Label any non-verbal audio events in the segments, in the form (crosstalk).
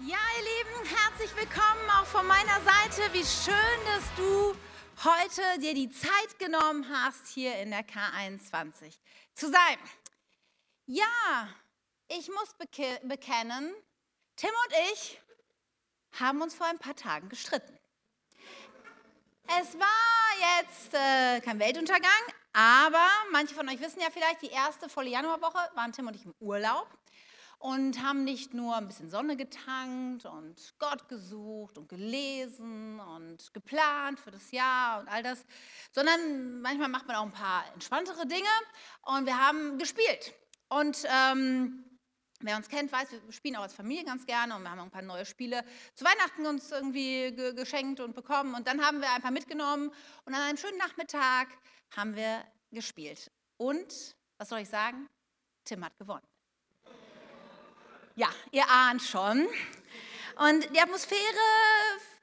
Ja, ihr Lieben, herzlich willkommen auch von meiner Seite. Wie schön, dass du heute dir die Zeit genommen hast, hier in der K21 zu sein. Ja, ich muss beke bekennen, Tim und ich haben uns vor ein paar Tagen gestritten. Es war jetzt äh, kein Weltuntergang, aber manche von euch wissen ja vielleicht, die erste volle Januarwoche waren Tim und ich im Urlaub und haben nicht nur ein bisschen Sonne getankt und Gott gesucht und gelesen und geplant für das Jahr und all das, sondern manchmal macht man auch ein paar entspanntere Dinge und wir haben gespielt. Und ähm, wer uns kennt, weiß, wir spielen auch als Familie ganz gerne und wir haben ein paar neue Spiele zu Weihnachten uns irgendwie ge geschenkt und bekommen und dann haben wir ein paar mitgenommen und an einem schönen Nachmittag haben wir gespielt. Und, was soll ich sagen? Tim hat gewonnen. Ja, ihr ahnt schon. Und die Atmosphäre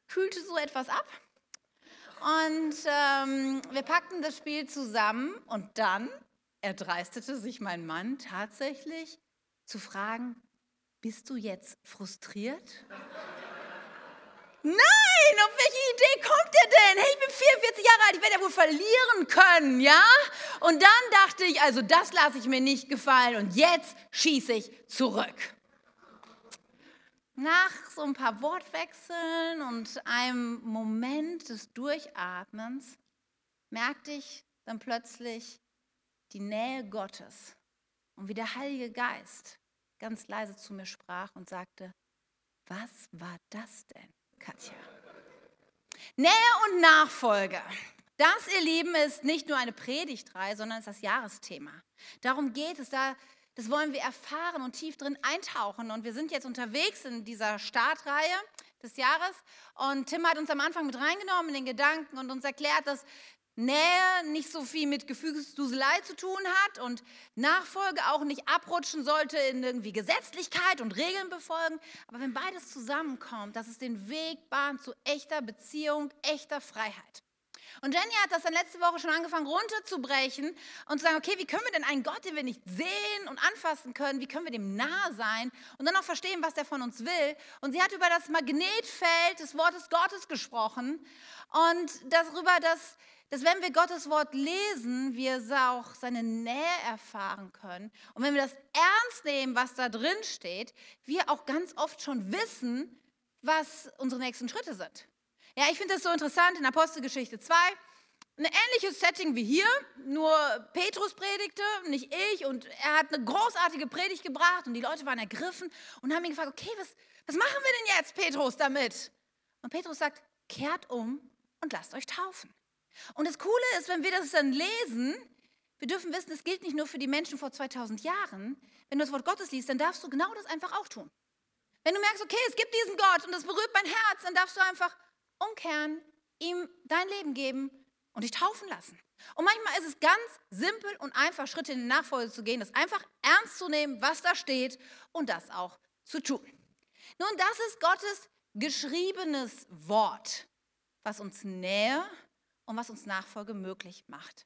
kühlte so etwas ab. Und ähm, wir packten das Spiel zusammen und dann erdreistete sich mein Mann tatsächlich zu fragen, bist du jetzt frustriert? Nein, auf welche Idee kommt ihr denn? Hey, ich bin 44 Jahre alt, ich werde ja wohl verlieren können, ja? Und dann dachte ich, also das lasse ich mir nicht gefallen und jetzt schieße ich zurück. Nach so ein paar Wortwechseln und einem Moment des Durchatmens merkte ich dann plötzlich die Nähe Gottes und wie der Heilige Geist ganz leise zu mir sprach und sagte, was war das denn, Katja? Nähe und Nachfolge. Das, ihr Lieben, ist nicht nur eine Predigtreihe, sondern ist das Jahresthema. Darum geht es, da das wollen wir erfahren und tief drin eintauchen. Und wir sind jetzt unterwegs in dieser Startreihe des Jahres. Und Tim hat uns am Anfang mit reingenommen in den Gedanken und uns erklärt, dass Nähe nicht so viel mit Gefühlsduselei zu tun hat und Nachfolge auch nicht abrutschen sollte in irgendwie Gesetzlichkeit und Regeln befolgen. Aber wenn beides zusammenkommt, dass es den Weg bahnt zu echter Beziehung, echter Freiheit. Und Jenny hat das dann letzte Woche schon angefangen runterzubrechen und zu sagen, okay, wie können wir denn einen Gott, den wir nicht sehen und anfassen können, wie können wir dem nahe sein und dann auch verstehen, was der von uns will. Und sie hat über das Magnetfeld des Wortes Gottes gesprochen und darüber, dass, dass wenn wir Gottes Wort lesen, wir auch seine Nähe erfahren können. Und wenn wir das ernst nehmen, was da drin steht, wir auch ganz oft schon wissen, was unsere nächsten Schritte sind. Ja, ich finde das so interessant in Apostelgeschichte 2. Ein ähnliches Setting wie hier, nur Petrus predigte, nicht ich. Und er hat eine großartige Predigt gebracht und die Leute waren ergriffen und haben ihn gefragt, okay, was, was machen wir denn jetzt, Petrus, damit? Und Petrus sagt, kehrt um und lasst euch taufen. Und das Coole ist, wenn wir das dann lesen, wir dürfen wissen, es gilt nicht nur für die Menschen vor 2000 Jahren. Wenn du das Wort Gottes liest, dann darfst du genau das einfach auch tun. Wenn du merkst, okay, es gibt diesen Gott und das berührt mein Herz, dann darfst du einfach umkehren, ihm dein Leben geben und dich taufen lassen. Und manchmal ist es ganz simpel und einfach, Schritte in die Nachfolge zu gehen, das einfach ernst zu nehmen, was da steht und das auch zu tun. Nun, das ist Gottes geschriebenes Wort, was uns Nähe und was uns Nachfolge möglich macht.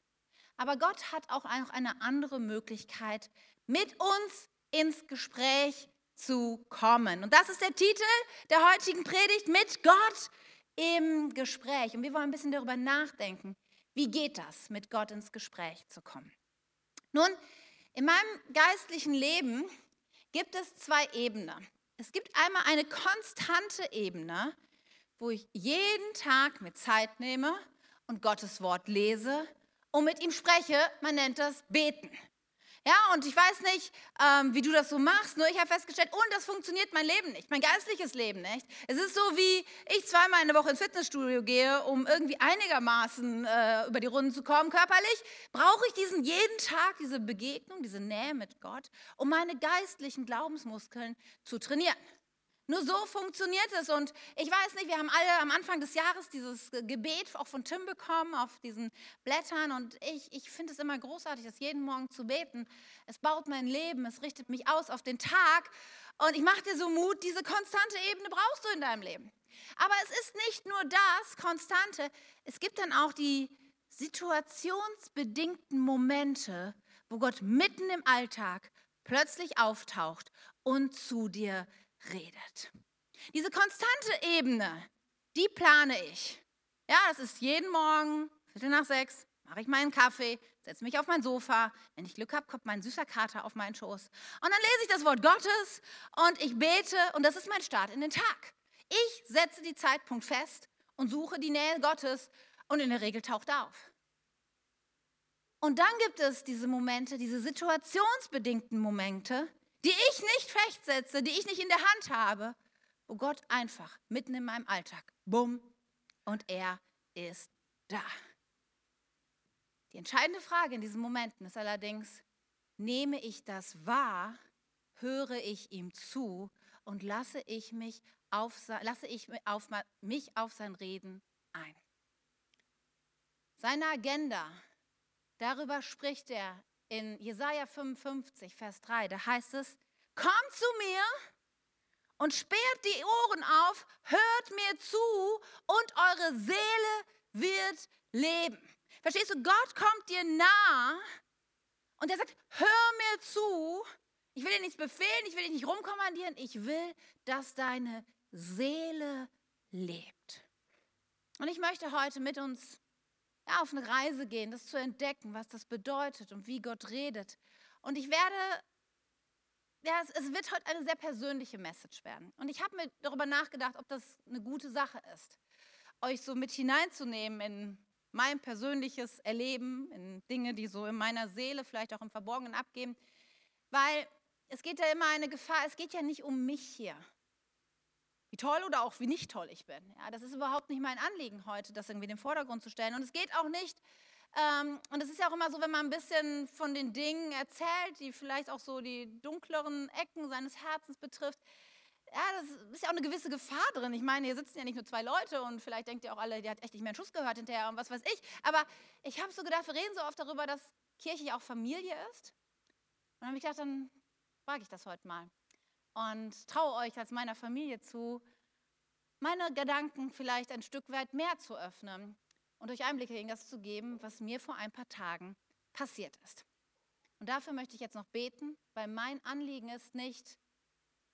Aber Gott hat auch noch eine andere Möglichkeit, mit uns ins Gespräch zu kommen. Und das ist der Titel der heutigen Predigt, mit Gott im Gespräch. Und wir wollen ein bisschen darüber nachdenken, wie geht das, mit Gott ins Gespräch zu kommen. Nun, in meinem geistlichen Leben gibt es zwei Ebenen. Es gibt einmal eine konstante Ebene, wo ich jeden Tag mir Zeit nehme und Gottes Wort lese und mit ihm spreche. Man nennt das Beten. Ja, und ich weiß nicht, ähm, wie du das so machst, nur ich habe festgestellt, und das funktioniert mein Leben nicht, mein geistliches Leben nicht. Es ist so, wie ich zweimal in der Woche ins Fitnessstudio gehe, um irgendwie einigermaßen äh, über die Runden zu kommen, körperlich, brauche ich diesen jeden Tag, diese Begegnung, diese Nähe mit Gott, um meine geistlichen Glaubensmuskeln zu trainieren. Nur so funktioniert es. Und ich weiß nicht, wir haben alle am Anfang des Jahres dieses Gebet auch von Tim bekommen auf diesen Blättern. Und ich, ich finde es immer großartig, das jeden Morgen zu beten. Es baut mein Leben, es richtet mich aus auf den Tag. Und ich mache dir so Mut, diese konstante Ebene brauchst du in deinem Leben. Aber es ist nicht nur das Konstante, es gibt dann auch die situationsbedingten Momente, wo Gott mitten im Alltag plötzlich auftaucht und zu dir redet. Diese konstante Ebene, die plane ich. Ja, das ist jeden Morgen, Viertel nach sechs, mache ich meinen Kaffee, setze mich auf mein Sofa. Wenn ich Glück habe, kommt mein süßer Kater auf meinen Schoß. Und dann lese ich das Wort Gottes und ich bete und das ist mein Start in den Tag. Ich setze die Zeitpunkt fest und suche die Nähe Gottes und in der Regel taucht er auf. Und dann gibt es diese Momente, diese situationsbedingten Momente, die ich nicht festsetze, die ich nicht in der Hand habe, wo Gott einfach mitten in meinem Alltag, bumm, und er ist da. Die entscheidende Frage in diesen Momenten ist allerdings, nehme ich das wahr, höre ich ihm zu und lasse ich mich auf, lasse ich auf, mich auf sein Reden ein. Seine Agenda, darüber spricht er in Jesaja 55, Vers 3. Da heißt es: Kommt zu mir und sperrt die Ohren auf, hört mir zu und eure Seele wird leben. Verstehst du, Gott kommt dir nah und er sagt, hör mir zu. Ich will dir nichts befehlen, ich will dich nicht rumkommandieren, ich will, dass deine Seele lebt. Und ich möchte heute mit uns ja, auf eine Reise gehen, das zu entdecken, was das bedeutet und wie Gott redet. Und ich werde, ja, es, es wird heute eine sehr persönliche Message werden. Und ich habe mir darüber nachgedacht, ob das eine gute Sache ist, euch so mit hineinzunehmen in mein persönliches Erleben, in Dinge, die so in meiner Seele vielleicht auch im Verborgenen abgehen. Weil es geht ja immer eine Gefahr, es geht ja nicht um mich hier. Wie toll oder auch wie nicht toll ich bin. Ja, das ist überhaupt nicht mein Anliegen heute, das irgendwie in den Vordergrund zu stellen. Und es geht auch nicht, ähm, und es ist ja auch immer so, wenn man ein bisschen von den Dingen erzählt, die vielleicht auch so die dunkleren Ecken seines Herzens betrifft, ja, das ist ja auch eine gewisse Gefahr drin. Ich meine, hier sitzen ja nicht nur zwei Leute und vielleicht denkt ihr auch alle, die hat echt nicht mehr einen Schuss gehört hinterher und was weiß ich. Aber ich habe so gedacht, wir reden so oft darüber, dass Kirche ja auch Familie ist. Und dann habe ich gedacht, dann frage ich das heute mal. Und traue euch als meiner Familie zu, meine Gedanken vielleicht ein Stück weit mehr zu öffnen und euch Einblicke in das zu geben, was mir vor ein paar Tagen passiert ist. Und dafür möchte ich jetzt noch beten, weil mein Anliegen ist nicht,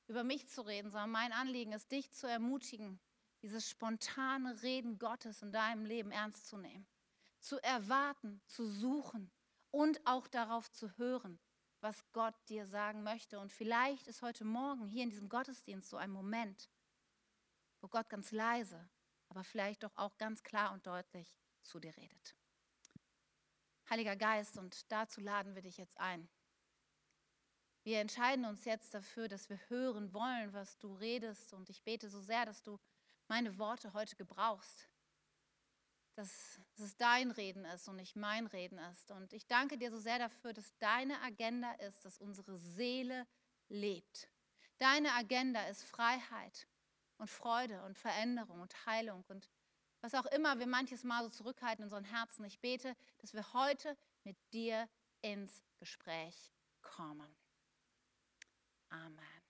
über mich zu reden, sondern mein Anliegen ist, dich zu ermutigen, dieses spontane Reden Gottes in deinem Leben ernst zu nehmen, zu erwarten, zu suchen und auch darauf zu hören, was Gott dir sagen möchte. Und vielleicht ist heute Morgen hier in diesem Gottesdienst so ein Moment, wo Gott ganz leise, aber vielleicht doch auch ganz klar und deutlich zu dir redet. Heiliger Geist, und dazu laden wir dich jetzt ein. Wir entscheiden uns jetzt dafür, dass wir hören wollen, was du redest. Und ich bete so sehr, dass du meine Worte heute gebrauchst. Dass, dass es dein Reden ist und nicht mein Reden ist. Und ich danke dir so sehr dafür, dass deine Agenda ist, dass unsere Seele lebt. Deine Agenda ist Freiheit und Freude und Veränderung und Heilung und was auch immer wir manches Mal so zurückhalten in unseren Herzen. Ich bete, dass wir heute mit dir ins Gespräch kommen. Amen.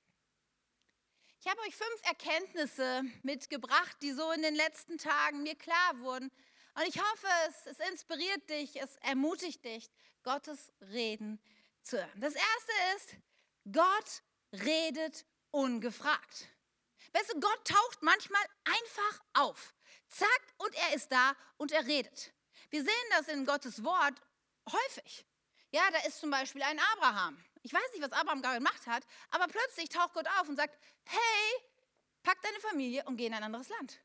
Ich habe euch fünf Erkenntnisse mitgebracht, die so in den letzten Tagen mir klar wurden. Und ich hoffe, es, es inspiriert dich, es ermutigt dich, Gottes Reden zu hören. Das erste ist, Gott redet ungefragt. Weißt du, Gott taucht manchmal einfach auf. Zack, und er ist da und er redet. Wir sehen das in Gottes Wort häufig. Ja, da ist zum Beispiel ein Abraham. Ich weiß nicht, was Abraham gerade gemacht hat, aber plötzlich taucht Gott auf und sagt, hey, pack deine Familie und geh in ein anderes Land.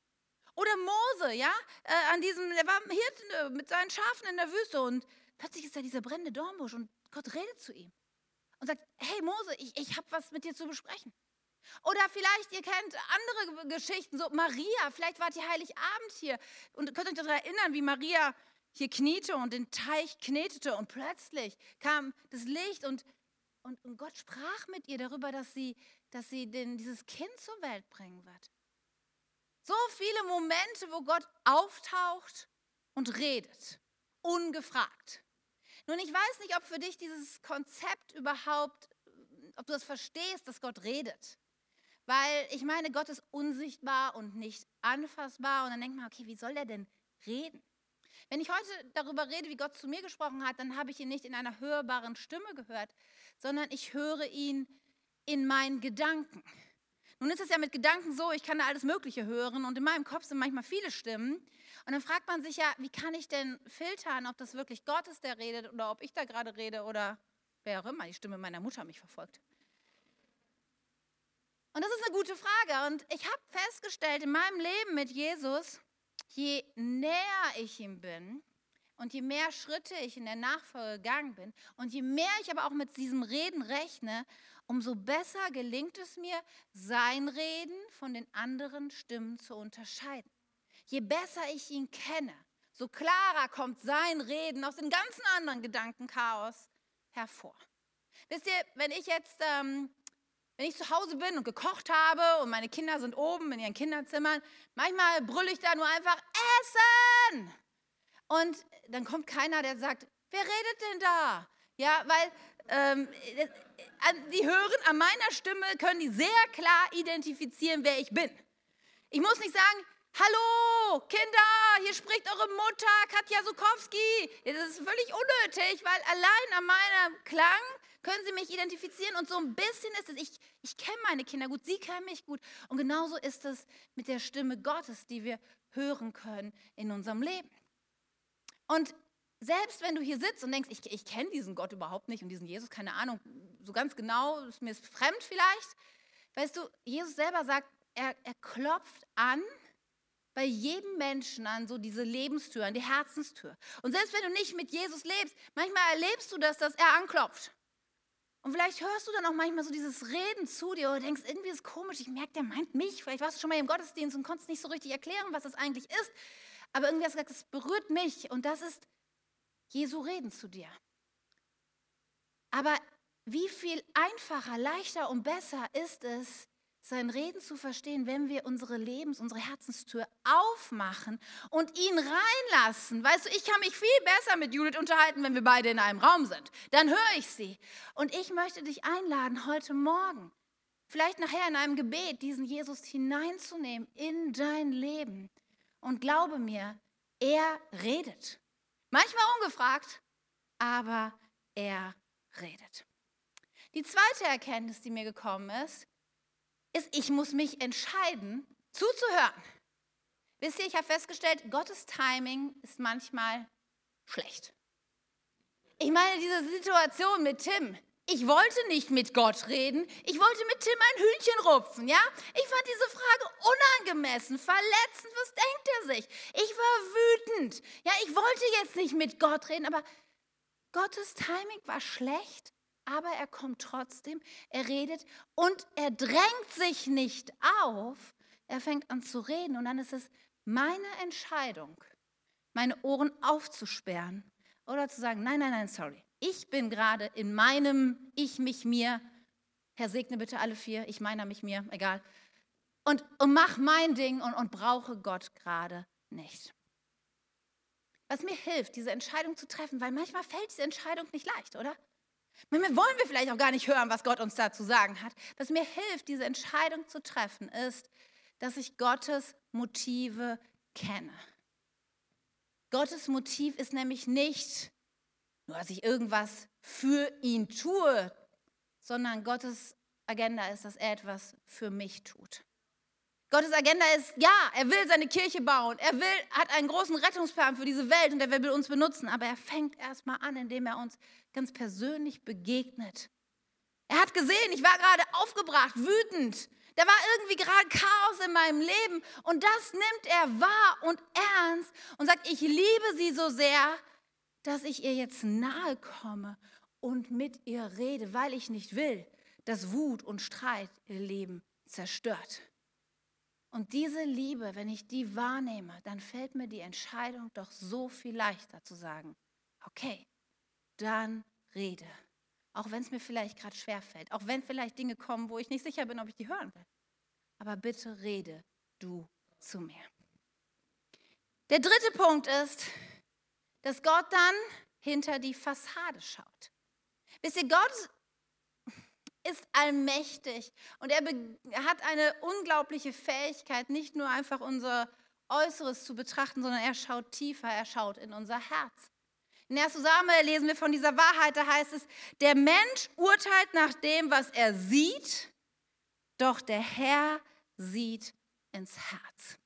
Oder Mose, ja, äh, an diesem, der war Hirten äh, mit seinen Schafen in der Wüste und plötzlich ist da dieser brennende Dornbusch und Gott redet zu ihm und sagt, hey Mose, ich, ich habe was mit dir zu besprechen. Oder vielleicht, ihr kennt andere Geschichten, so Maria, vielleicht wart ihr Heiligabend hier und könnt euch daran erinnern, wie Maria hier kniete und den Teich knetete und plötzlich kam das Licht und und, und Gott sprach mit ihr darüber, dass sie, dass sie den, dieses Kind zur Welt bringen wird. So viele Momente, wo Gott auftaucht und redet, ungefragt. Nun, ich weiß nicht, ob für dich dieses Konzept überhaupt, ob du das verstehst, dass Gott redet. Weil ich meine, Gott ist unsichtbar und nicht anfassbar. Und dann denkt man, okay, wie soll er denn reden? Wenn ich heute darüber rede, wie Gott zu mir gesprochen hat, dann habe ich ihn nicht in einer hörbaren Stimme gehört, sondern ich höre ihn in meinen Gedanken. Nun ist es ja mit Gedanken so, ich kann da alles Mögliche hören und in meinem Kopf sind manchmal viele Stimmen. Und dann fragt man sich ja, wie kann ich denn filtern, ob das wirklich Gott ist, der redet oder ob ich da gerade rede oder wer auch immer die Stimme meiner Mutter mich verfolgt. Und das ist eine gute Frage. Und ich habe festgestellt in meinem Leben mit Jesus, je näher ich ihm bin und je mehr Schritte ich in der Nachfolge gegangen bin und je mehr ich aber auch mit diesem Reden rechne, umso besser gelingt es mir, sein Reden von den anderen Stimmen zu unterscheiden. Je besser ich ihn kenne, so klarer kommt sein Reden aus dem ganzen anderen Gedankenchaos hervor. Wisst ihr, wenn ich jetzt ähm, wenn ich zu Hause bin und gekocht habe und meine Kinder sind oben in ihren Kinderzimmern, manchmal brülle ich da nur einfach Essen. Und dann kommt keiner, der sagt, wer redet denn da? Ja, weil ähm, die hören an meiner Stimme, können die sehr klar identifizieren, wer ich bin. Ich muss nicht sagen, hallo Kinder, hier spricht eure Mutter Katja Sukowski. Das ist völlig unnötig, weil allein an meinem Klang können sie mich identifizieren? Und so ein bisschen ist es, ich, ich kenne meine Kinder gut, sie kennen mich gut. Und genauso ist es mit der Stimme Gottes, die wir hören können in unserem Leben. Und selbst wenn du hier sitzt und denkst, ich, ich kenne diesen Gott überhaupt nicht und diesen Jesus, keine Ahnung, so ganz genau, ist mir ist fremd vielleicht. Weißt du, Jesus selber sagt, er, er klopft an bei jedem Menschen an so diese Lebenstür, an die Herzenstür. Und selbst wenn du nicht mit Jesus lebst, manchmal erlebst du das, dass er anklopft. Und vielleicht hörst du dann auch manchmal so dieses Reden zu dir oder denkst, irgendwie ist es komisch, ich merke, der meint mich. Vielleicht warst du schon mal im Gottesdienst und konntest nicht so richtig erklären, was das eigentlich ist. Aber irgendwie hast du gesagt, es berührt mich und das ist Jesu Reden zu dir. Aber wie viel einfacher, leichter und besser ist es, sein Reden zu verstehen, wenn wir unsere Lebens-, unsere Herzenstür aufmachen und ihn reinlassen. Weißt du, ich kann mich viel besser mit Judith unterhalten, wenn wir beide in einem Raum sind. Dann höre ich sie. Und ich möchte dich einladen, heute Morgen, vielleicht nachher in einem Gebet, diesen Jesus hineinzunehmen in dein Leben. Und glaube mir, er redet. Manchmal ungefragt, aber er redet. Die zweite Erkenntnis, die mir gekommen ist, ist, ich muss mich entscheiden, zuzuhören. Wisst ihr, ich habe festgestellt, Gottes Timing ist manchmal schlecht. Ich meine, diese Situation mit Tim, ich wollte nicht mit Gott reden, ich wollte mit Tim ein Hühnchen rupfen, ja? Ich fand diese Frage unangemessen, verletzend, was denkt er sich? Ich war wütend. Ja, ich wollte jetzt nicht mit Gott reden, aber Gottes Timing war schlecht aber er kommt trotzdem, er redet und er drängt sich nicht auf, er fängt an zu reden und dann ist es meine Entscheidung, meine Ohren aufzusperren oder zu sagen, nein, nein, nein, sorry, ich bin gerade in meinem Ich, mich, mir, Herr segne bitte alle vier, ich meiner, mich, mir, egal, und, und mach mein Ding und, und brauche Gott gerade nicht. Was mir hilft, diese Entscheidung zu treffen, weil manchmal fällt diese Entscheidung nicht leicht, oder? Manchmal wollen wir vielleicht auch gar nicht hören, was Gott uns da zu sagen hat. Was mir hilft, diese Entscheidung zu treffen, ist, dass ich Gottes Motive kenne. Gottes Motiv ist nämlich nicht nur, dass ich irgendwas für ihn tue, sondern Gottes Agenda ist, dass er etwas für mich tut. Gottes Agenda ist, ja, er will seine Kirche bauen, er will, hat einen großen Rettungsplan für diese Welt und er will uns benutzen, aber er fängt erstmal an, indem er uns ganz persönlich begegnet. Er hat gesehen, ich war gerade aufgebracht, wütend. Da war irgendwie gerade Chaos in meinem Leben und das nimmt er wahr und ernst und sagt, ich liebe sie so sehr, dass ich ihr jetzt nahe komme und mit ihr rede, weil ich nicht will, dass Wut und Streit ihr Leben zerstört. Und diese Liebe, wenn ich die wahrnehme, dann fällt mir die Entscheidung doch so viel leichter zu sagen, okay, dann rede. Auch wenn es mir vielleicht gerade schwer fällt, auch wenn vielleicht Dinge kommen, wo ich nicht sicher bin, ob ich die hören will. Aber bitte rede du zu mir. Der dritte Punkt ist, dass Gott dann hinter die Fassade schaut. Wisst ihr, Gott ist allmächtig und er hat eine unglaubliche Fähigkeit, nicht nur einfach unser Äußeres zu betrachten, sondern er schaut tiefer, er schaut in unser Herz. In 1. Samuel lesen wir von dieser Wahrheit, da heißt es, der Mensch urteilt nach dem, was er sieht, Doch der Herr sieht ins Herz.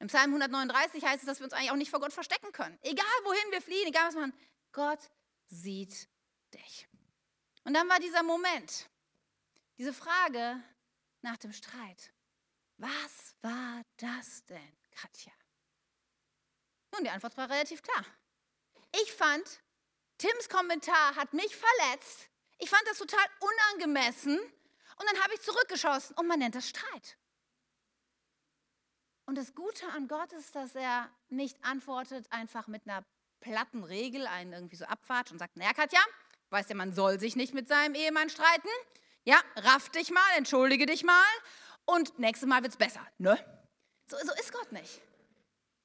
Im Psalm 139 heißt es, dass wir uns eigentlich auch nicht vor Gott verstecken können. Egal wohin wir fliehen, egal was man, Gott sieht dich. Und dann war dieser Moment, diese Frage nach dem Streit. Was war das denn, Katja? Nun, die Antwort war relativ klar. Ich fand, Tims Kommentar hat mich verletzt. Ich fand das total unangemessen. Und dann habe ich zurückgeschossen und man nennt das Streit. Und das Gute an Gott ist, dass er nicht antwortet einfach mit einer platten Regel, einen irgendwie so abwatscht und sagt, naja Katja, weißt ja, man soll sich nicht mit seinem Ehemann streiten. Ja, raff dich mal, entschuldige dich mal und nächstes Mal wird es besser, ne? So, so ist Gott nicht.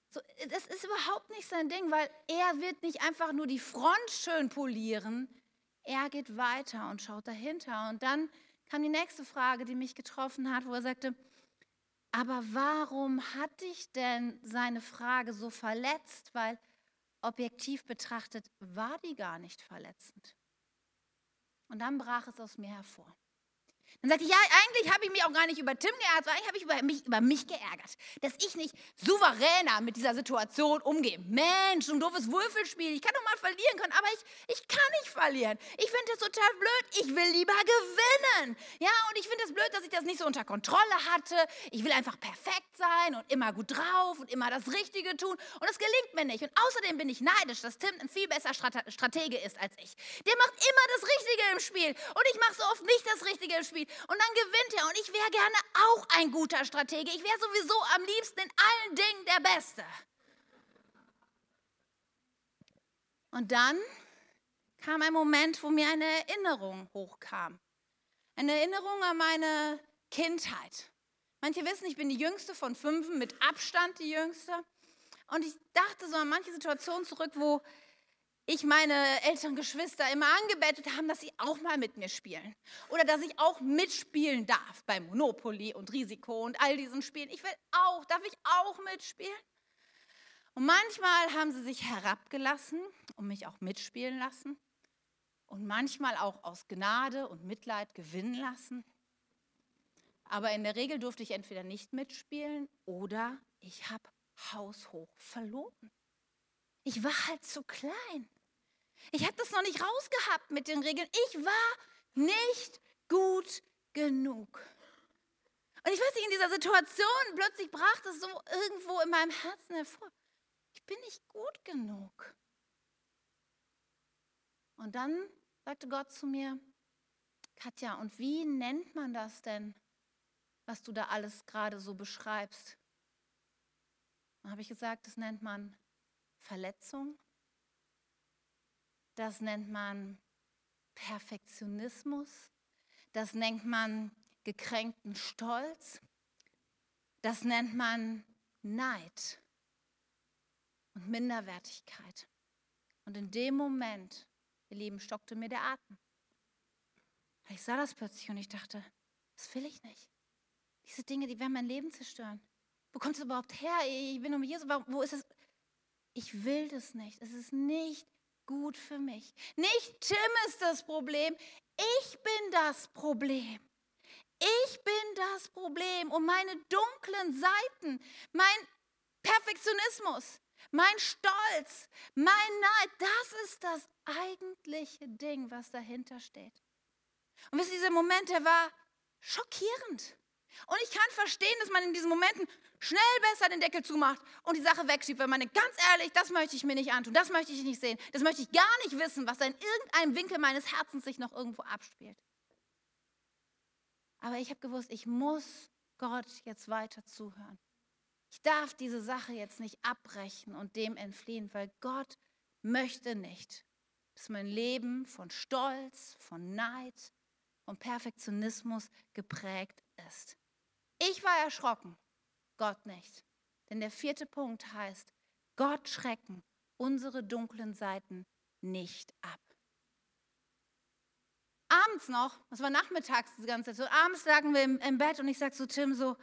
So, das ist überhaupt nicht sein Ding, weil er wird nicht einfach nur die Front schön polieren, er geht weiter und schaut dahinter. Und dann kam die nächste Frage, die mich getroffen hat, wo er sagte, aber warum hat dich denn seine Frage so verletzt? Weil objektiv betrachtet war die gar nicht verletzend. Und dann brach es aus mir hervor. Dann sagte ich, ja, eigentlich habe ich mich auch gar nicht über Tim geärgert, eigentlich habe ich über mich, über mich geärgert, dass ich nicht souveräner mit dieser Situation umgehe. Mensch, so ein doofes Würfelspiel, ich kann doch mal verlieren können, aber ich, ich kann nicht verlieren. Ich finde das total blöd, ich will lieber gewinnen. Ja, und ich finde es das blöd, dass ich das nicht so unter Kontrolle hatte. Ich will einfach perfekt sein und immer gut drauf und immer das Richtige tun und das gelingt mir nicht. Und außerdem bin ich neidisch, dass Tim ein viel besser Stratege ist als ich. Der macht immer das Richtige im Spiel und ich mache so oft nicht das Richtige im Spiel und dann gewinnt er. Und ich wäre gerne auch ein guter Stratege. Ich wäre sowieso am liebsten in allen Dingen der Beste. Und dann kam ein Moment, wo mir eine Erinnerung hochkam. Eine Erinnerung an meine Kindheit. Manche wissen, ich bin die jüngste von fünf, mit Abstand die jüngste. Und ich dachte so an manche Situationen zurück, wo ich meine älteren Geschwister immer angebettet haben, dass sie auch mal mit mir spielen. Oder dass ich auch mitspielen darf bei Monopoly und Risiko und all diesen Spielen. Ich will auch, darf ich auch mitspielen? Und manchmal haben sie sich herabgelassen und mich auch mitspielen lassen. Und manchmal auch aus Gnade und Mitleid gewinnen lassen. Aber in der Regel durfte ich entweder nicht mitspielen oder ich habe haushoch verloren. Ich war halt zu klein. Ich habe das noch nicht rausgehabt mit den Regeln. Ich war nicht gut genug. Und ich weiß nicht, in dieser Situation plötzlich brach das so irgendwo in meinem Herzen hervor. Ich bin nicht gut genug. Und dann sagte Gott zu mir, Katja, und wie nennt man das denn, was du da alles gerade so beschreibst? Dann habe ich gesagt, das nennt man Verletzung, das nennt man Perfektionismus. Das nennt man gekränkten Stolz. Das nennt man Neid und Minderwertigkeit. Und in dem Moment, ihr Lieben, stockte mir der Atem. Ich sah das plötzlich und ich dachte, das will ich nicht. Diese Dinge, die werden mein Leben zerstören. Wo kommt es überhaupt her? Ich bin um Jesus. Wo ist es? Ich will das nicht. Es ist nicht gut für mich. Nicht Tim ist das Problem, ich bin das Problem. Ich bin das Problem und meine dunklen Seiten, mein Perfektionismus, mein Stolz, mein Neid, das ist das eigentliche Ding, was dahinter steht. Und wisst ihr, dieser Moment, der war schockierend. Und ich kann verstehen, dass man in diesen Momenten schnell besser den Deckel zumacht und die Sache wegschiebt, weil man ganz ehrlich, das möchte ich mir nicht antun, das möchte ich nicht sehen, das möchte ich gar nicht wissen, was da in irgendeinem Winkel meines Herzens sich noch irgendwo abspielt. Aber ich habe gewusst, ich muss Gott jetzt weiter zuhören. Ich darf diese Sache jetzt nicht abbrechen und dem entfliehen, weil Gott möchte nicht, dass mein Leben von Stolz, von Neid, von Perfektionismus geprägt ist. Ich war erschrocken, Gott nicht. Denn der vierte Punkt heißt, Gott schrecken unsere dunklen Seiten nicht ab. Abends noch, das war nachmittags die ganze Zeit, so abends lagen wir im, im Bett und ich sage zu Tim so,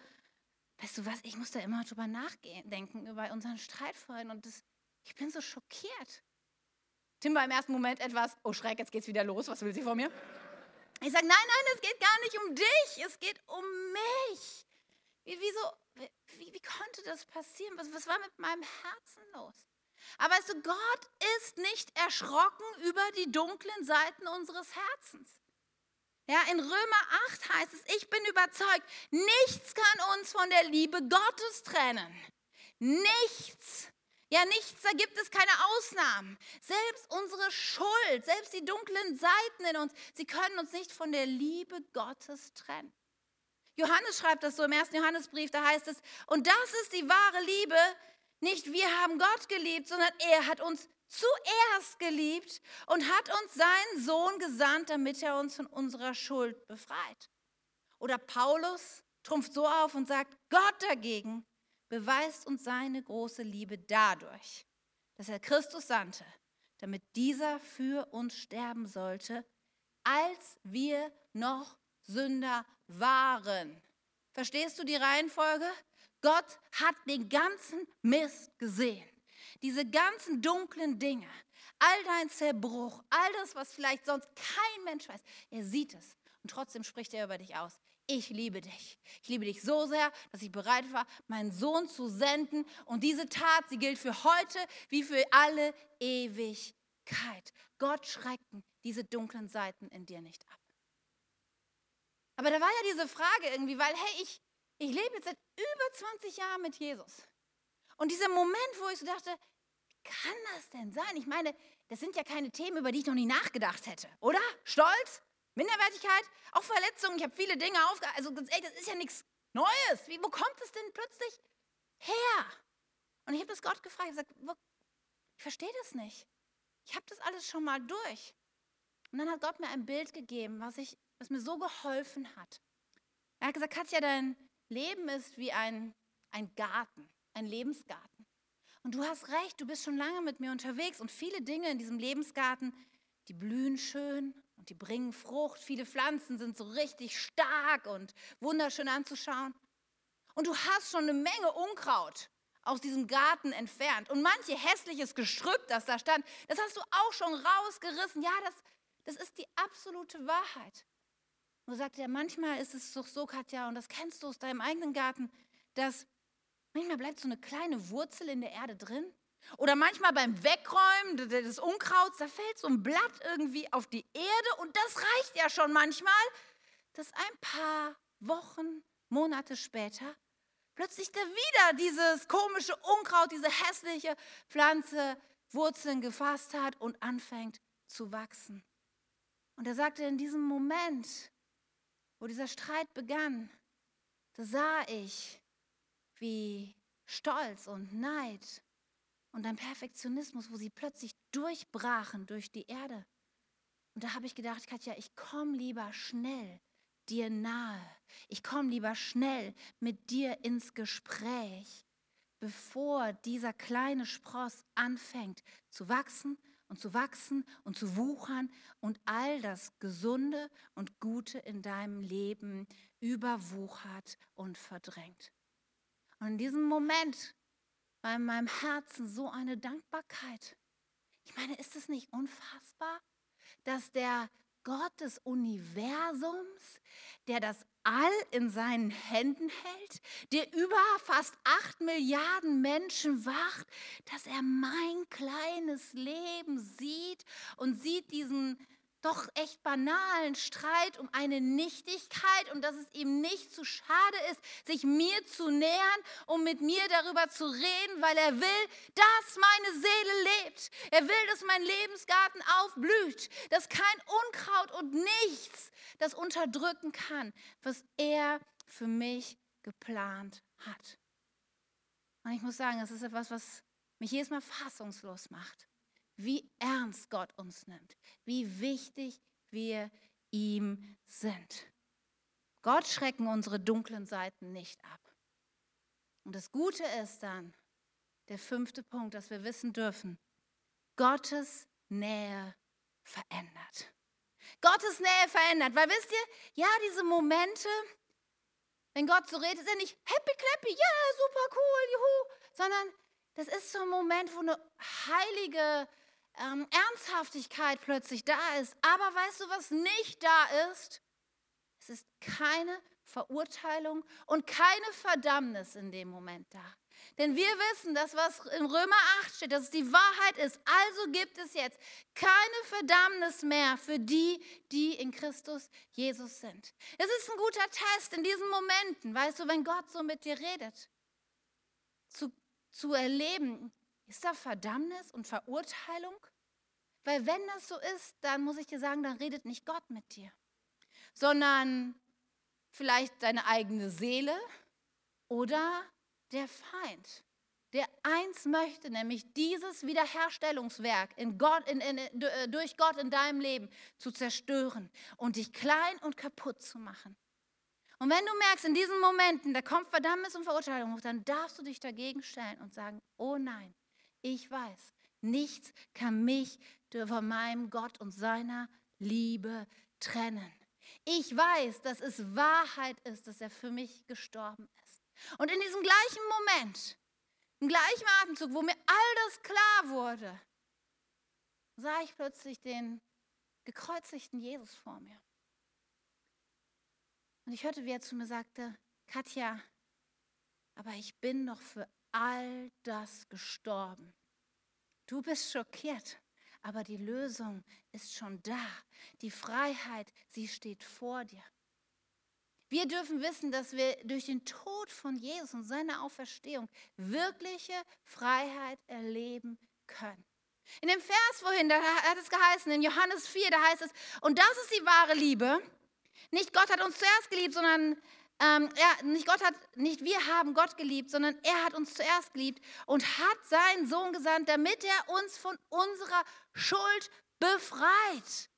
weißt du was, ich muss da immer drüber nachdenken, über unseren Streit vorhin und das, ich bin so schockiert. Tim war im ersten Moment etwas, oh Schreck, jetzt geht's wieder los, was will sie von mir? Ich sage, nein, nein, es geht gar nicht um dich, es geht um mich. Wie, wieso, wie, wie konnte das passieren? Was, was war mit meinem Herzen los? Aber weißt du, Gott ist nicht erschrocken über die dunklen Seiten unseres Herzens. Ja, in Römer 8 heißt es, ich bin überzeugt, nichts kann uns von der Liebe Gottes trennen. Nichts. Ja, nichts, da gibt es keine Ausnahmen. Selbst unsere Schuld, selbst die dunklen Seiten in uns, sie können uns nicht von der Liebe Gottes trennen. Johannes schreibt das so im ersten Johannesbrief, da heißt es, und das ist die wahre Liebe, nicht wir haben Gott geliebt, sondern er hat uns zuerst geliebt und hat uns seinen Sohn gesandt, damit er uns von unserer Schuld befreit. Oder Paulus trumpft so auf und sagt, Gott dagegen beweist uns seine große Liebe dadurch, dass er Christus sandte, damit dieser für uns sterben sollte, als wir noch Sünder waren. Verstehst du die Reihenfolge? Gott hat den ganzen Mist gesehen. Diese ganzen dunklen Dinge, all dein Zerbruch, all das, was vielleicht sonst kein Mensch weiß, er sieht es. Und trotzdem spricht er über dich aus ich liebe dich. Ich liebe dich so sehr, dass ich bereit war, meinen Sohn zu senden. Und diese Tat, sie gilt für heute wie für alle Ewigkeit. Gott schrecken diese dunklen Seiten in dir nicht ab. Aber da war ja diese Frage irgendwie, weil, hey, ich, ich lebe jetzt seit über 20 Jahren mit Jesus. Und dieser Moment, wo ich so dachte, kann das denn sein? Ich meine, das sind ja keine Themen, über die ich noch nie nachgedacht hätte, oder? Stolz? Minderwertigkeit, auch Verletzungen. Ich habe viele Dinge aufge... Also, ey, das ist ja nichts Neues. Wie, wo kommt es denn plötzlich her? Und ich habe das Gott gefragt. Ich habe gesagt, ich verstehe das nicht. Ich habe das alles schon mal durch. Und dann hat Gott mir ein Bild gegeben, was, ich, was mir so geholfen hat. Er hat gesagt, Katja, dein Leben ist wie ein, ein Garten, ein Lebensgarten. Und du hast recht, du bist schon lange mit mir unterwegs und viele Dinge in diesem Lebensgarten, die blühen schön und die bringen Frucht. Viele Pflanzen sind so richtig stark und wunderschön anzuschauen. Und du hast schon eine Menge Unkraut aus diesem Garten entfernt. Und manche hässliches Gestrüpp, das da stand, das hast du auch schon rausgerissen. Ja, das, das ist die absolute Wahrheit. Und sagt er, manchmal ist es doch so, Katja, und das kennst du aus deinem eigenen Garten, dass manchmal bleibt so eine kleine Wurzel in der Erde drin oder manchmal beim Wegräumen des Unkrauts, da fällt so ein Blatt irgendwie auf die Erde und das reicht ja schon manchmal, dass ein paar Wochen, Monate später plötzlich da wieder dieses komische Unkraut, diese hässliche Pflanze Wurzeln gefasst hat und anfängt zu wachsen. Und er sagte, in diesem Moment, wo dieser Streit begann, da sah ich, wie Stolz und Neid und ein Perfektionismus, wo sie plötzlich durchbrachen durch die Erde. Und da habe ich gedacht, Katja, ich komme lieber schnell dir nahe. Ich komme lieber schnell mit dir ins Gespräch, bevor dieser kleine Spross anfängt zu wachsen und zu wachsen und zu wuchern und all das Gesunde und Gute in deinem Leben überwuchert und verdrängt. Und in diesem Moment war in meinem Herzen so eine Dankbarkeit. Ich meine, ist es nicht unfassbar, dass der Gott des Universums, der das All in seinen Händen hält, der über fast acht Milliarden Menschen wacht, dass er mein kleines Leben sieht und sieht diesen doch echt banalen Streit um eine Nichtigkeit und dass es ihm nicht zu schade ist, sich mir zu nähern, um mit mir darüber zu reden, weil er will, dass meine Seele lebt. Er will, dass mein Lebensgarten aufblüht, dass kein Unkraut und nichts das unterdrücken kann, was er für mich geplant hat. Und ich muss sagen, das ist etwas, was mich jedes Mal fassungslos macht wie ernst Gott uns nimmt, wie wichtig wir ihm sind. Gott schrecken unsere dunklen Seiten nicht ab. Und das Gute ist dann, der fünfte Punkt, dass wir wissen dürfen, Gottes Nähe verändert. Gottes Nähe verändert, weil wisst ihr, ja, diese Momente, wenn Gott so redet, ist er nicht happy clappy, ja, yeah, super cool, juhu, sondern das ist so ein Moment, wo eine heilige ähm, Ernsthaftigkeit plötzlich da ist. Aber weißt du, was nicht da ist? Es ist keine Verurteilung und keine Verdammnis in dem Moment da. Denn wir wissen, dass was in Römer 8 steht, dass es die Wahrheit ist. Also gibt es jetzt keine Verdammnis mehr für die, die in Christus Jesus sind. Es ist ein guter Test in diesen Momenten, weißt du, wenn Gott so mit dir redet, zu, zu erleben, ist da Verdammnis und Verurteilung? Weil wenn das so ist, dann muss ich dir sagen, dann redet nicht Gott mit dir, sondern vielleicht deine eigene Seele oder der Feind, der eins möchte, nämlich dieses Wiederherstellungswerk in Gott, in, in, äh, durch Gott in deinem Leben zu zerstören und dich klein und kaputt zu machen. Und wenn du merkst, in diesen Momenten, da kommt Verdammnis und Verurteilung hoch, dann darfst du dich dagegen stellen und sagen, oh nein, ich weiß, nichts kann mich von meinem Gott und seiner Liebe trennen. Ich weiß, dass es Wahrheit ist, dass er für mich gestorben ist. Und in diesem gleichen Moment, im gleichen Atemzug, wo mir all das klar wurde, sah ich plötzlich den gekreuzigten Jesus vor mir. Und ich hörte, wie er zu mir sagte, Katja, aber ich bin noch für all das gestorben. Du bist schockiert, aber die Lösung ist schon da. Die Freiheit, sie steht vor dir. Wir dürfen wissen, dass wir durch den Tod von Jesus und seine Auferstehung wirkliche Freiheit erleben können. In dem Vers vorhin, da hat es geheißen, in Johannes 4, da heißt es, und das ist die wahre Liebe. Nicht Gott hat uns zuerst geliebt, sondern ähm, er, nicht Gott hat, nicht wir haben Gott geliebt, sondern er hat uns zuerst geliebt und hat seinen Sohn gesandt, damit er uns von unserer Schuld befreit.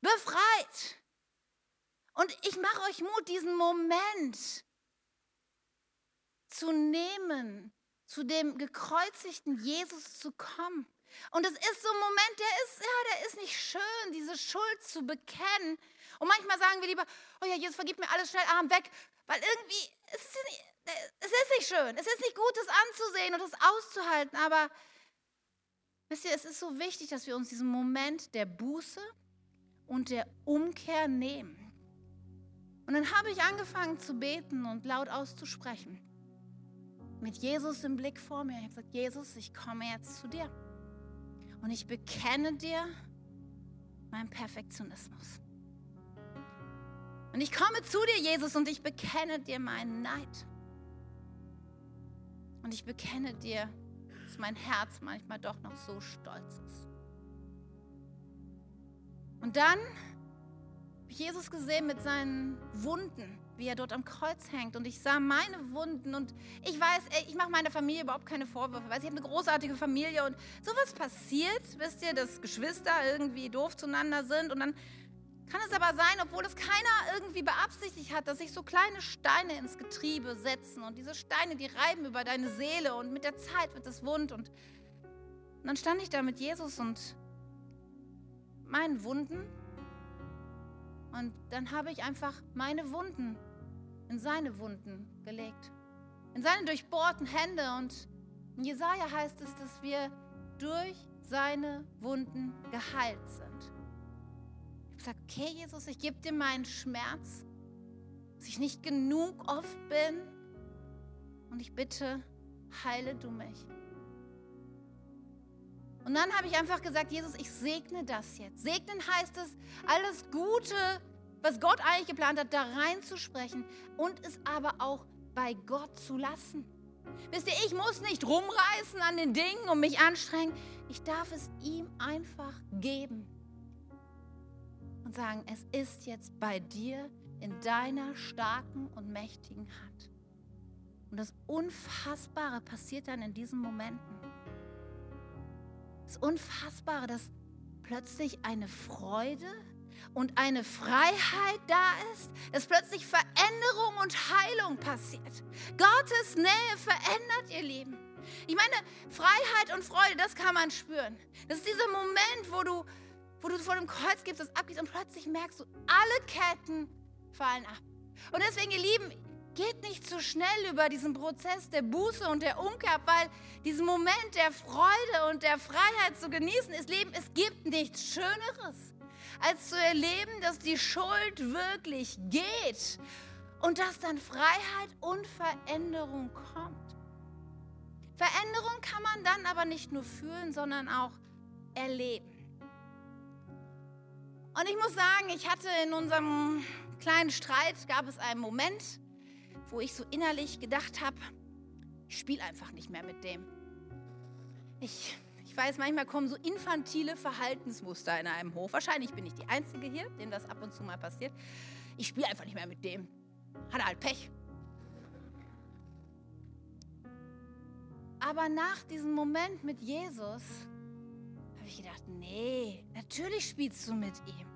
Befreit. Und ich mache euch Mut, diesen Moment zu nehmen, zu dem gekreuzigten Jesus zu kommen. Und es ist so ein Moment, der ist, ja, der ist nicht schön, diese Schuld zu bekennen. Und manchmal sagen wir lieber, oh ja, Jesus, vergib mir alles schnell, Arm weg. Weil irgendwie, es ist, nicht, es ist nicht schön. Es ist nicht gut, das anzusehen und das auszuhalten. Aber wisst ihr, es ist so wichtig, dass wir uns diesen Moment der Buße und der Umkehr nehmen. Und dann habe ich angefangen zu beten und laut auszusprechen. Mit Jesus im Blick vor mir. Ich habe gesagt, Jesus, ich komme jetzt zu dir. Und ich bekenne dir meinen Perfektionismus. Und ich komme zu dir, Jesus, und ich bekenne dir meinen Neid. Und ich bekenne dir, dass mein Herz manchmal doch noch so stolz ist. Und dann habe ich Jesus gesehen mit seinen Wunden, wie er dort am Kreuz hängt. Und ich sah meine Wunden und ich weiß, ich mache meiner Familie überhaupt keine Vorwürfe, weil ich habe eine großartige Familie und sowas passiert, wisst ihr, dass Geschwister irgendwie doof zueinander sind und dann kann es aber sein, obwohl es keiner irgendwie beabsichtigt hat, dass sich so kleine Steine ins Getriebe setzen und diese Steine, die reiben über deine Seele und mit der Zeit wird es wund und, und dann stand ich da mit Jesus und meinen Wunden und dann habe ich einfach meine Wunden in seine Wunden gelegt. In seine durchbohrten Hände. Und in Jesaja heißt es, dass wir durch seine Wunden geheilt sind. Gesagt, okay, Jesus, ich gebe dir meinen Schmerz, dass ich nicht genug oft bin. Und ich bitte, heile du mich. Und dann habe ich einfach gesagt, Jesus, ich segne das jetzt. Segnen heißt es, alles Gute, was Gott eigentlich geplant hat, da reinzusprechen und es aber auch bei Gott zu lassen. Wisst ihr, ich muss nicht rumreißen an den Dingen und mich anstrengen. Ich darf es ihm einfach geben sagen, es ist jetzt bei dir in deiner starken und mächtigen Hand. Und das Unfassbare passiert dann in diesen Momenten. Das Unfassbare, dass plötzlich eine Freude und eine Freiheit da ist, dass plötzlich Veränderung und Heilung passiert. Gottes Nähe verändert, ihr Lieben. Ich meine, Freiheit und Freude, das kann man spüren. Das ist dieser Moment, wo du, wo du vor dem Kreuz gibst, das abgibst und plötzlich merkst du, alle Ketten fallen ab. Und deswegen, ihr Lieben, geht nicht zu schnell über diesen Prozess der Buße und der Umkehr, weil diesen Moment der Freude und der Freiheit zu genießen ist Leben. Es gibt nichts Schöneres, als zu erleben, dass die Schuld wirklich geht und dass dann Freiheit und Veränderung kommt. Veränderung kann man dann aber nicht nur fühlen, sondern auch erleben. Und ich muss sagen, ich hatte in unserem kleinen Streit, gab es einen Moment, wo ich so innerlich gedacht habe, ich spiele einfach nicht mehr mit dem. Ich, ich weiß, manchmal kommen so infantile Verhaltensmuster in einem hoch. Wahrscheinlich bin ich die Einzige hier, dem das ab und zu mal passiert. Ich spiele einfach nicht mehr mit dem. Hat halt Pech. Aber nach diesem Moment mit Jesus habe ich gedacht, nee, natürlich spielst du mit ihm.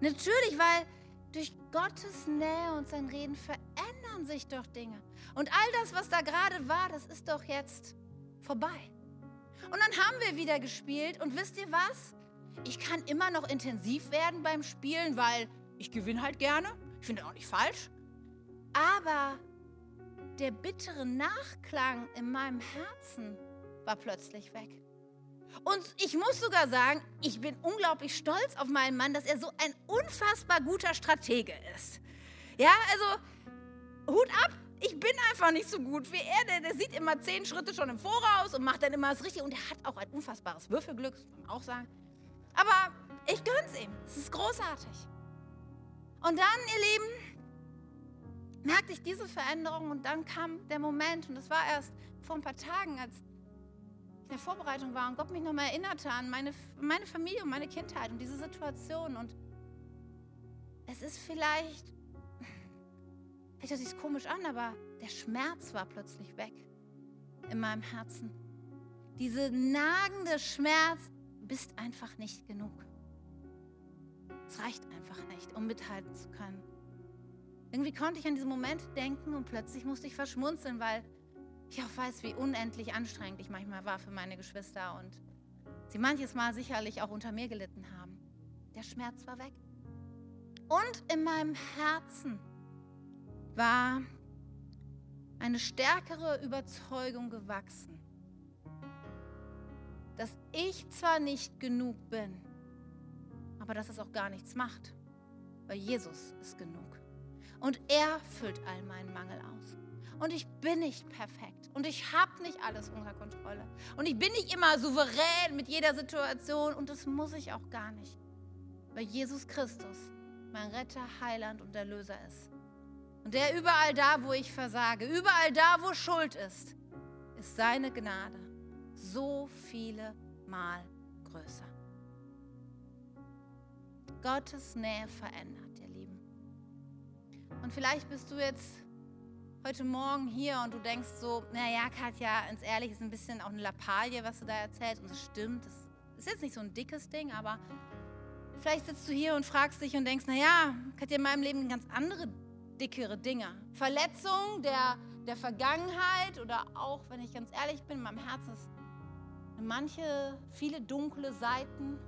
Natürlich, weil durch Gottes Nähe und sein Reden verändern sich doch Dinge. Und all das, was da gerade war, das ist doch jetzt vorbei. Und dann haben wir wieder gespielt und wisst ihr was? Ich kann immer noch intensiv werden beim Spielen, weil ich gewinne halt gerne. Ich finde auch nicht falsch. Aber der bittere Nachklang in meinem Herzen war plötzlich weg. Und ich muss sogar sagen, ich bin unglaublich stolz auf meinen Mann, dass er so ein unfassbar guter Stratege ist. Ja, also Hut ab. Ich bin einfach nicht so gut wie er. Der, der sieht immer zehn Schritte schon im Voraus und macht dann immer das Richtige. Und er hat auch ein unfassbares Würfelglück, muss man auch sagen. Aber ich gönn's ihm. Es ist großartig. Und dann, ihr Lieben, merkte ich diese Veränderung und dann kam der Moment, und das war erst vor ein paar Tagen, als der Vorbereitung war und Gott mich nochmal erinnerte an meine, meine Familie und meine Kindheit und diese Situation. Und es ist vielleicht, (laughs) vielleicht hört sich komisch an, aber der Schmerz war plötzlich weg in meinem Herzen. Diese nagende Schmerz, bist einfach nicht genug. Es reicht einfach nicht, um mithalten zu können. Irgendwie konnte ich an diesen Moment denken und plötzlich musste ich verschmunzeln, weil ich auch weiß, wie unendlich anstrengend ich manchmal war für meine Geschwister und sie manches Mal sicherlich auch unter mir gelitten haben. Der Schmerz war weg. Und in meinem Herzen war eine stärkere Überzeugung gewachsen, dass ich zwar nicht genug bin, aber dass es auch gar nichts macht, weil Jesus ist genug. Und er füllt all meinen Mangel aus. Und ich bin nicht perfekt. Und ich habe nicht alles unter Kontrolle. Und ich bin nicht immer souverän mit jeder Situation. Und das muss ich auch gar nicht. Weil Jesus Christus mein Retter, Heiland und Erlöser ist. Und der überall da, wo ich versage, überall da, wo Schuld ist, ist seine Gnade so viele Mal größer. Gottes Nähe verändert. Und vielleicht bist du jetzt heute Morgen hier und du denkst so, naja, Katja, ins Ehrlich ist ein bisschen auch eine Lappalie, was du da erzählst. Und das stimmt, das ist jetzt nicht so ein dickes Ding, aber vielleicht sitzt du hier und fragst dich und denkst, naja, Katja, in meinem Leben ganz andere, dickere Dinge. Verletzungen der, der Vergangenheit oder auch, wenn ich ganz ehrlich bin, in meinem Herzen ist manche, viele dunkle Seiten,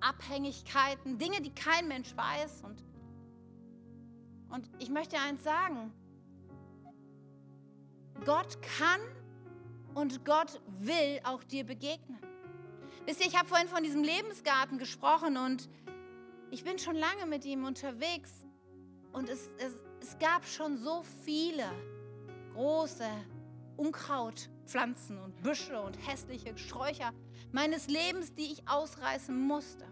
Abhängigkeiten, Dinge, die kein Mensch weiß und und ich möchte eins sagen. Gott kann und Gott will auch dir begegnen. Wisst ihr, ich habe vorhin von diesem Lebensgarten gesprochen und ich bin schon lange mit ihm unterwegs und es, es, es gab schon so viele große Unkrautpflanzen und Büsche und hässliche Sträucher meines Lebens, die ich ausreißen musste.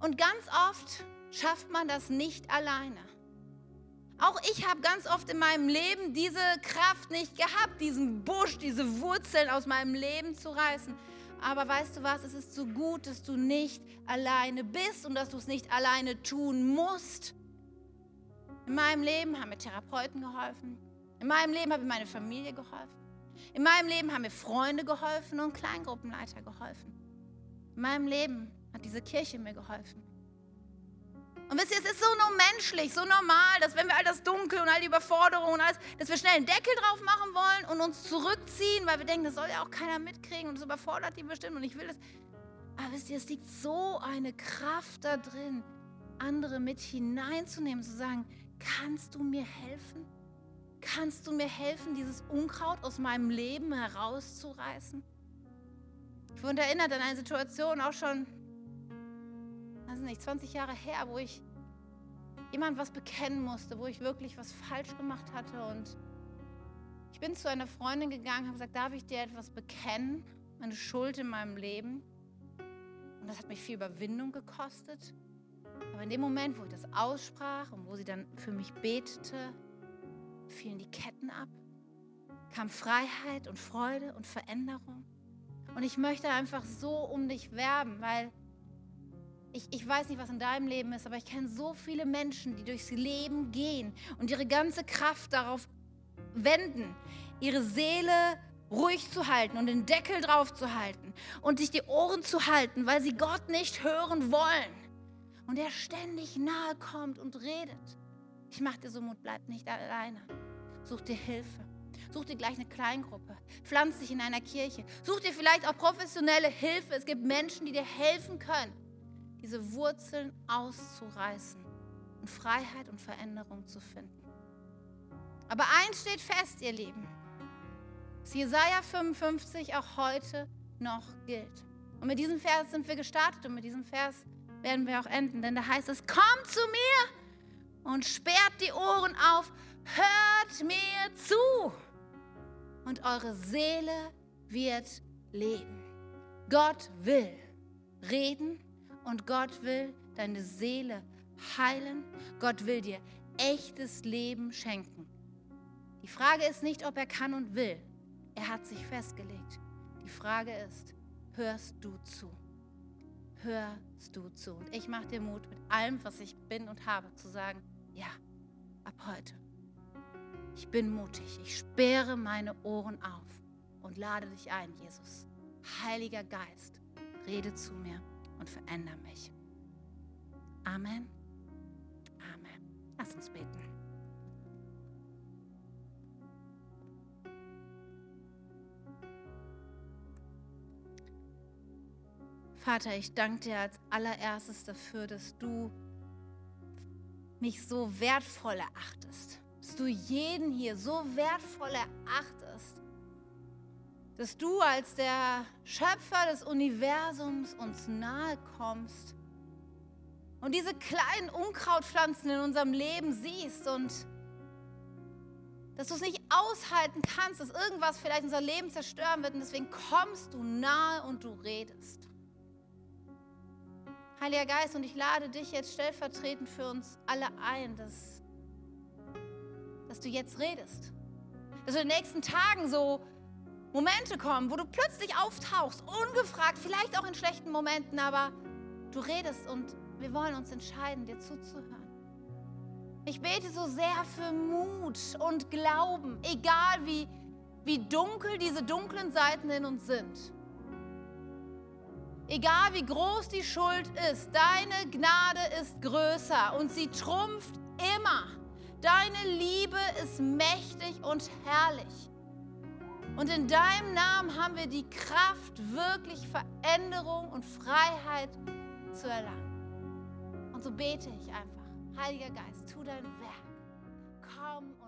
Und ganz oft schafft man das nicht alleine. Auch ich habe ganz oft in meinem Leben diese Kraft nicht gehabt, diesen Busch, diese Wurzeln aus meinem Leben zu reißen. Aber weißt du was, es ist so gut, dass du nicht alleine bist und dass du es nicht alleine tun musst. In meinem Leben haben mir Therapeuten geholfen. In meinem Leben hat mir meine Familie geholfen. In meinem Leben haben mir Freunde geholfen und Kleingruppenleiter geholfen. In meinem Leben hat diese Kirche mir geholfen. Und wisst ihr, es ist so nur menschlich, so normal, dass wenn wir all das Dunkel und all die Überforderungen und alles, dass wir schnell einen Deckel drauf machen wollen und uns zurückziehen, weil wir denken, das soll ja auch keiner mitkriegen und das überfordert die bestimmt und ich will das. Aber wisst ihr, es liegt so eine Kraft da drin, andere mit hineinzunehmen, zu sagen, kannst du mir helfen? Kannst du mir helfen, dieses Unkraut aus meinem Leben herauszureißen? Ich wurde erinnert an eine Situation, auch schon, weiß nicht, 20 Jahre her, wo ich jemand was bekennen musste, wo ich wirklich was falsch gemacht hatte. Und ich bin zu einer Freundin gegangen, habe gesagt, darf ich dir etwas bekennen? Meine Schuld in meinem Leben. Und das hat mich viel Überwindung gekostet. Aber in dem Moment, wo ich das aussprach und wo sie dann für mich betete, fielen die Ketten ab, kam Freiheit und Freude und Veränderung. Und ich möchte einfach so um dich werben, weil ich, ich weiß nicht, was in deinem Leben ist, aber ich kenne so viele Menschen, die durchs Leben gehen und ihre ganze Kraft darauf wenden, ihre Seele ruhig zu halten und den Deckel drauf zu halten und sich die Ohren zu halten, weil sie Gott nicht hören wollen. Und er ständig nahe kommt und redet. Ich mache dir so Mut, bleib nicht alleine. Such dir Hilfe. Such dir gleich eine Kleingruppe. Pflanz dich in einer Kirche. Such dir vielleicht auch professionelle Hilfe. Es gibt Menschen, die dir helfen können diese Wurzeln auszureißen und Freiheit und Veränderung zu finden. Aber eins steht fest, ihr Lieben, dass Jesaja 55 auch heute noch gilt. Und mit diesem Vers sind wir gestartet und mit diesem Vers werden wir auch enden, denn da heißt es: Kommt zu mir und sperrt die Ohren auf, hört mir zu und eure Seele wird leben. Gott will reden und Gott will deine Seele heilen. Gott will dir echtes Leben schenken. Die Frage ist nicht, ob er kann und will. Er hat sich festgelegt. Die Frage ist, hörst du zu? Hörst du zu? Und ich mache dir Mut, mit allem, was ich bin und habe, zu sagen, ja, ab heute. Ich bin mutig. Ich sperre meine Ohren auf und lade dich ein, Jesus. Heiliger Geist, rede zu mir und verändere mich. Amen. Amen. Lass uns beten. Vater, ich danke dir als allererstes dafür, dass du mich so wertvoll erachtest, dass du jeden hier so wertvoll erachtest dass du als der Schöpfer des Universums uns nahe kommst und diese kleinen Unkrautpflanzen in unserem Leben siehst und dass du es nicht aushalten kannst, dass irgendwas vielleicht unser Leben zerstören wird und deswegen kommst du nahe und du redest. Heiliger Geist, und ich lade dich jetzt stellvertretend für uns alle ein, dass, dass du jetzt redest. Dass du in den nächsten Tagen so Momente kommen, wo du plötzlich auftauchst, ungefragt, vielleicht auch in schlechten Momenten, aber du redest und wir wollen uns entscheiden, dir zuzuhören. Ich bete so sehr für Mut und Glauben, egal wie, wie dunkel diese dunklen Seiten in uns sind. Egal wie groß die Schuld ist, deine Gnade ist größer und sie trumpft immer. Deine Liebe ist mächtig und herrlich. Und in deinem Namen haben wir die Kraft, wirklich Veränderung und Freiheit zu erlangen. Und so bete ich einfach. Heiliger Geist, tu dein Werk. Komm.